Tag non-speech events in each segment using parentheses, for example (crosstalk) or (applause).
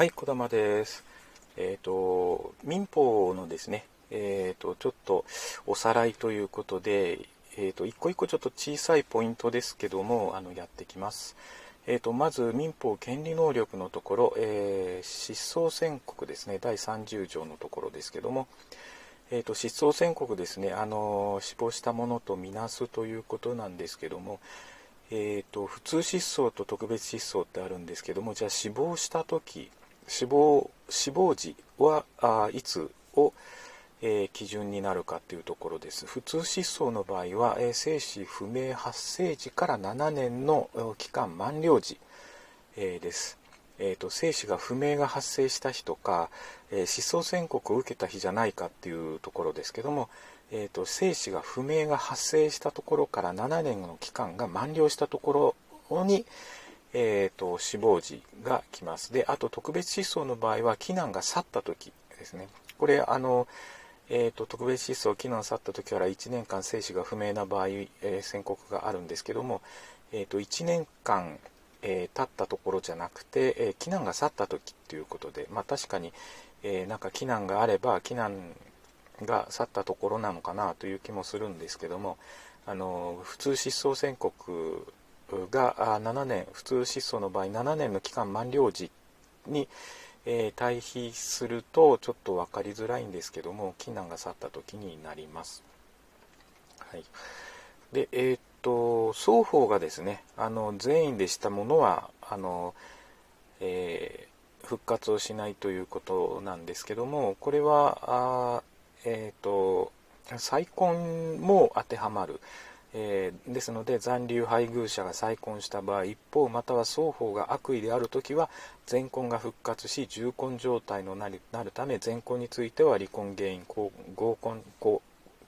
はい、小玉です。えっ、と、民法のですね、えっ、と、ちょっとおさらいということで、えっ、と、一個一個ちょっと小さいポイントですけども、あの、やってきます。えっ、と、まず、民法権利能力のところ、え失踪宣告ですね、第30条のところですけども、えー、と失踪宣告ですね、あの死亡したものとみなすということなんですけども、えー、と普通失踪と特別失踪ってあるんですけどもじゃあ死亡した時死亡死亡時はあいつを、えー基準になるかというところです。普通失踪の場合は、えー生死不明発生時から7年の期間満了時、えーです。えー、と生死が不明が発生した日とか、え失踪宣告を受けた日じゃないかっていうところですけども、えー、と生死が不明が発生したところから7年の期間が満了したところに、えー、と死亡時が来ます。であと特別失踪の場合は避難が去った時ですね。これあのえー、と特別失踪、避難去った時から1年間生死が不明な場合、えー宣告があるんですけども、えー、と1年間、えー経ったところじゃなくて、えー避難が去った時ということで、まあ、確かに、えーなんか避難があれば避難が去ったところなのかなという気もするんですけどもあの普通失踪宣告が7年普通失踪の場合7年の期間満了時に、えー対比するとちょっと分かりづらいんですけども避難が去った時になります。はい、でえーっと双方がですねあの善意でしたものはあの、えー復活をしないということなんですけどもこれはあえーっと再婚も当てはまる、えーですので残留配偶者が再婚した場合一方または双方が悪意である時は前婚が復活し重婚状態のなりなるため前婚については離婚原因合婚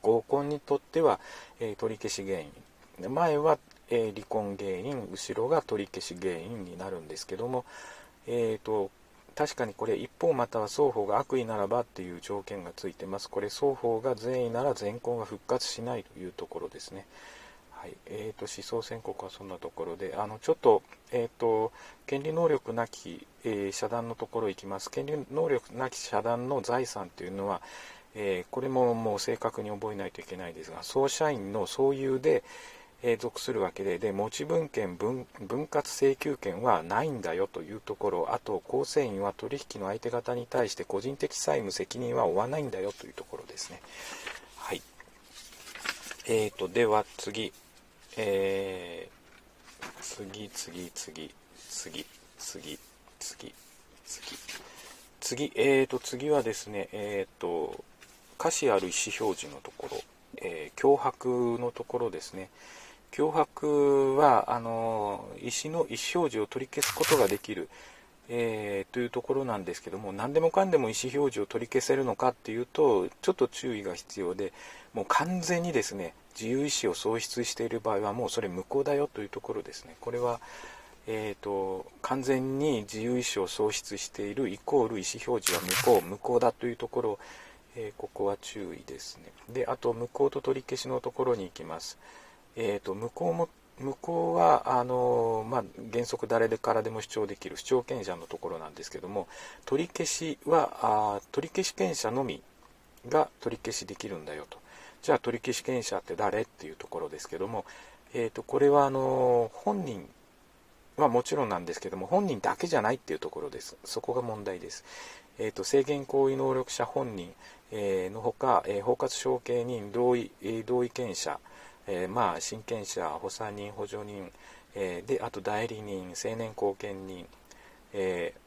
合婚にとっては、えー取り消し原因。前は、えー離婚原因後ろが取り消し原因になるんですけども、えー、と確かにこれ一方または双方が悪意ならばっていう条件がついてます。これ双方が善意なら前婚が復活しないというところですね。はい。えー、と思想宣告はそんなところで。あのちょっと,、えー、と権利能力なき、えー社団のところ行きます。権利能力なき社団の財産というのは、えーこれももう正確に覚えないといけないですが総社員の総有で、属するわけで、で、持ち分権分、分割請求権はないんだよというところ、あと、構成員は取引の相手方に対して個人的債務責任は負わないんだよというところですね。はい。えーと、では次。えー、次、次、次、次、次、次、次。次、えーと、次はですね、えーと、歌詞ある意思表示のところ、えー、脅迫のところですね。脅迫はあの意思の意思表示を取り消すことができる、えーというところなんですけども何でもかんでも意思表示を取り消せるのかっていうとちょっと注意が必要でもう完全にですね自由意志を喪失している場合はもうそれ無効だよというところですね。これはえー、と完全に自由意志を喪失しているイコール意思表示は無効無効だというところ、えーここは注意ですね。であと無効と取り消しのところに行きます。えー、と無効も無効はあのまあ、原則誰でからでも主張できる主張権者のところなんですけども取り消しはあ取り消し権者のみが取り消しできるんだよと。じゃあ取り消し権者って誰っていうところですけども、えー、とこれはあの本人はもちろんなんですけども本人だけじゃないっていうところです。そこが問題です、えー、と制限行為能力者本人、えーのほか、えー包括承継人同意,、えー同意権者、えーまあ親権者補佐人補助人、えーであと代理人成年後見人、えー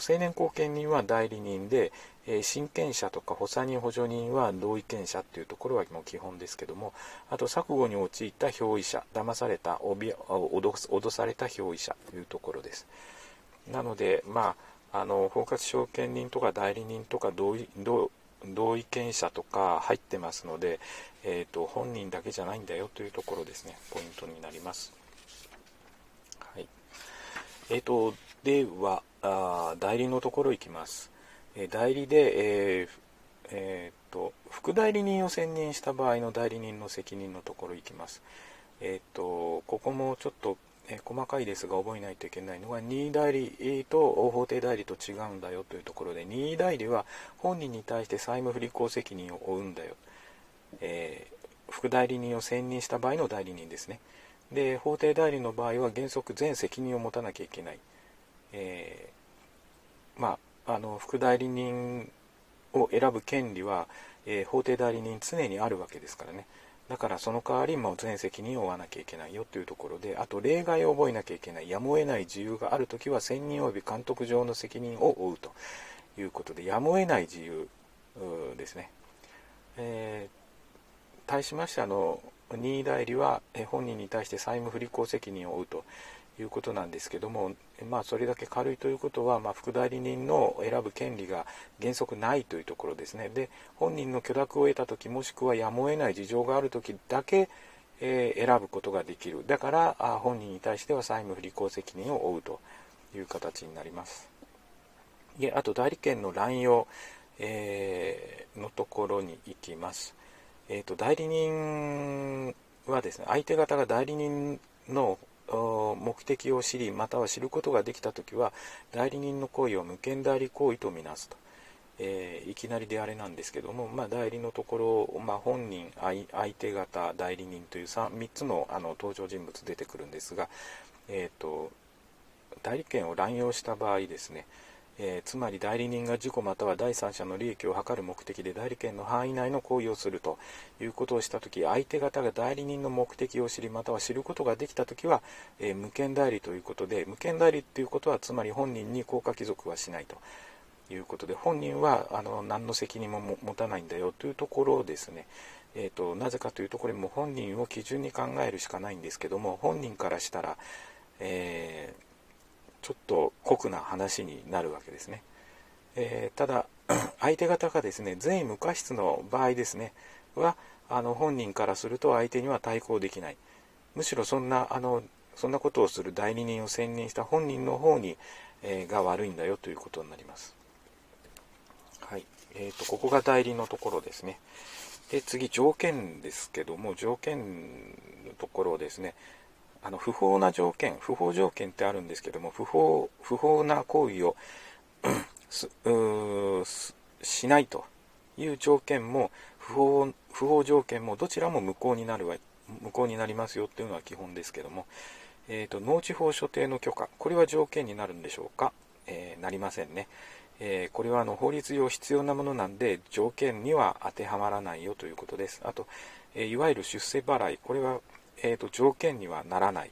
成年後見人は代理人で、え親権者とか補佐人補助人は同意見者っていうところはもう基本ですけどもあと錯誤に陥った表意者騙された脅された表意者というところです。なのでまああの包括証券人とか代理人とか同意同同意見者とか入ってますので、えー、と本人だけじゃないんだよというところですね。ポイントになります。はい。えー、とではあ代理のところ行きます、え代理で、えーえーと副代理人を選任した場合の代理人の責任のところ行きます。えー、とここもちょっと、え細かいですが覚えないといけないのが任意代理と法定代理と違うんだよというところで任意代理は本人に対して債務不履行責任を負うんだよ、えー、副代理人を選任した場合の代理人ですね。で法定代理の場合は原則全責任を持たなきゃいけない、えー、まああの副代理人を選ぶ権利は、えー、法定代理人常にあるわけですからね。だからその代わりも全責任を負わなきゃいけないよというところであと例外を覚えなきゃいけないやむを得ない自由があるときは専任及び監督上の責任を負うということでやむを得ない自由ですね、えー、対しましてあの任意代理は本人に対して債務不履行責任を負うと。いうことなんですけども、まあ、それだけ軽いということは、まあ、副代理人の選ぶ権利が原則ないというところですね。で本人の許諾を得た時もしくはやむを得ない事情がある時だけ、えー、選ぶことができる。だからあ本人に対しては債務不履行責任を負うという形になります。であと代理権の乱用、えー、のところに行きます、えーと代理人はですね相手方が代理人の目的を知りまたは知ることができた時は代理人の行為を無権代理行為とみなすと、えー、いきなりであれなんですけども、まあ、代理のところ、まあ、本人相手方代理人という 3, 3つのあの登場人物出てくるんですが、えーと代理権を乱用した場合ですねえー、つまり代理人が事故または第三者の利益を図る目的で代理権の範囲内の行為をするということをしたとき相手方が代理人の目的を知りまたは知ることができたときは、えー、無権代理ということで無権代理ということはつまり本人に効果帰属はしないということで本人はあの何の責任も持たないんだよというところをですね。えーと、なぜかというとこれも本人を基準に考えるしかないんですけども本人からしたら、えーちょっと酷な話になるわけですね。えー、ただ、(clears throat) 相手方がですね、善意無過失の場合ですね、は、あの、本人からすると相手には対抗できない。むしろそんな、あの、そんなことをする代理人を選任した本人の方に、えー、が悪いんだよということになります。はい。え、ー、と、ここが代理のところですね。で、次、条件ですけども、条件のところですね。あの不法な条件不法条件ってあるんですけども不法不法な行為を (coughs) しないという条件も不法不法条件もどちらも無効になるわ無効になりますよっていうのは基本ですけども、えーと、農地法所定の許可これは条件になるんでしょうか、えー、なりませんね、えー、これはあの法律上必要なものなんで条件には当てはまらないよということです。あと、えー、いわゆる出世払いこれはえーと、条件にはならない。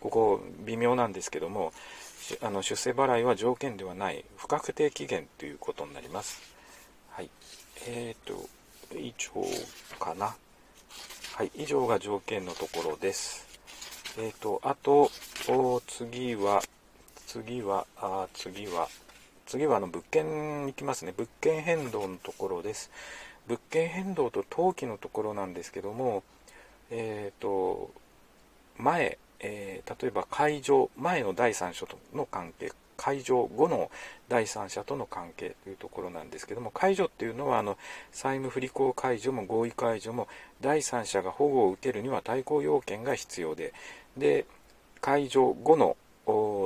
ここ微妙なんですけども、あの出世払いは条件ではない不確定期限ということになります。はい。えっ、ー、と、以上かな。はい、以上が条件のところです。えっ、ー、と、あと、次は、次は、あ次は、次はあの物件に行きますね。物件変動のところです。物件変動と登記のところなんですけども、えっ、ー、と、前、えー、例えば会場前の第三者との関係、会場後の第三者との関係というところなんですけども、解除っていうのは、あの、債務不履行解除も合意解除も、第三者が保護を受けるには対抗要件が必要で、で、解除後の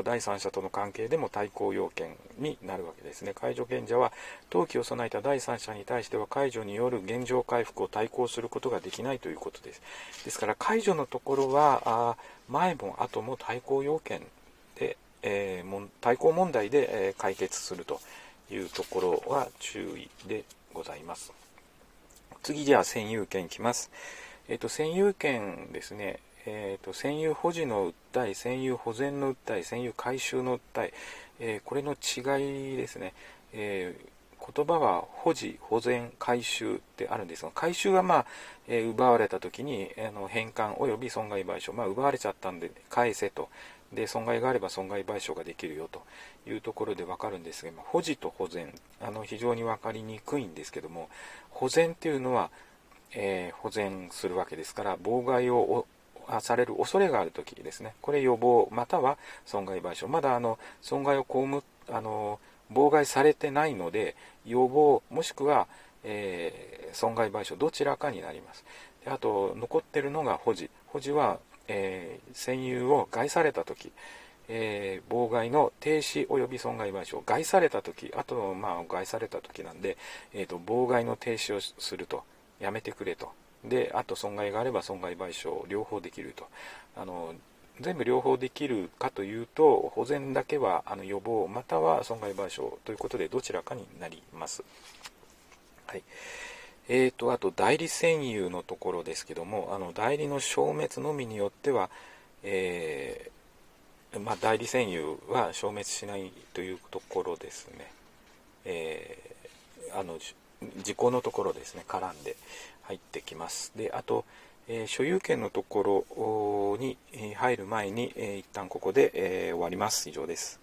第三者との関係でも対抗要件になるわけですね。解除権者は、登記を備えた第三者に対しては解除による現状回復を対抗することができないということです。ですから、解除のところは、あ前も後も対抗要件で、えー、対抗問題で、えー、解決するというところは注意でございます。次じゃあ占有権いきます。えっ、ー、と、占有権ですね。えーと、占有保持の訴え、占有保全の訴え、占有回収の訴え、えー、これの違いですね、えー、言葉は保持、保全、回収ってあるんですが、回収は、まあえー、奪われた時にあの返還及び損害賠償、まあ、奪われちゃったんで返せと。で、損害があれば損害賠償ができるよと。いうところで分かるんですが、保持と保全、あの非常に分かりにくいんですけども、保全っていうのは、え保全するわけですから、妨害をされる恐れがあるときですね、これ予防、または損害賠償。まだあの損害を被あの妨害されてないので、予防、もしくは、えー、損害賠償、どちらかになります。であと、残ってるのが保持。保持は、えー、占有を害された時、えー、妨害の停止及び損害賠償害された時あとまあ害された時なんで、えーと、妨害の停止をするとやめてくれとであと損害があれば損害賠償両方できると。あの全部両方できるかというと保全だけはあの予防または損害賠償ということでどちらかになります。はい。えーと、あと代理占有のところですけどもあの代理の消滅のみによっては、えー、まあ、代理占有は消滅しないというところですね、えー、あの時効のところですね絡んで入ってきます。であと、えー、所有権のところに入る前に、えー、一旦ここで、えー、終わります。以上です。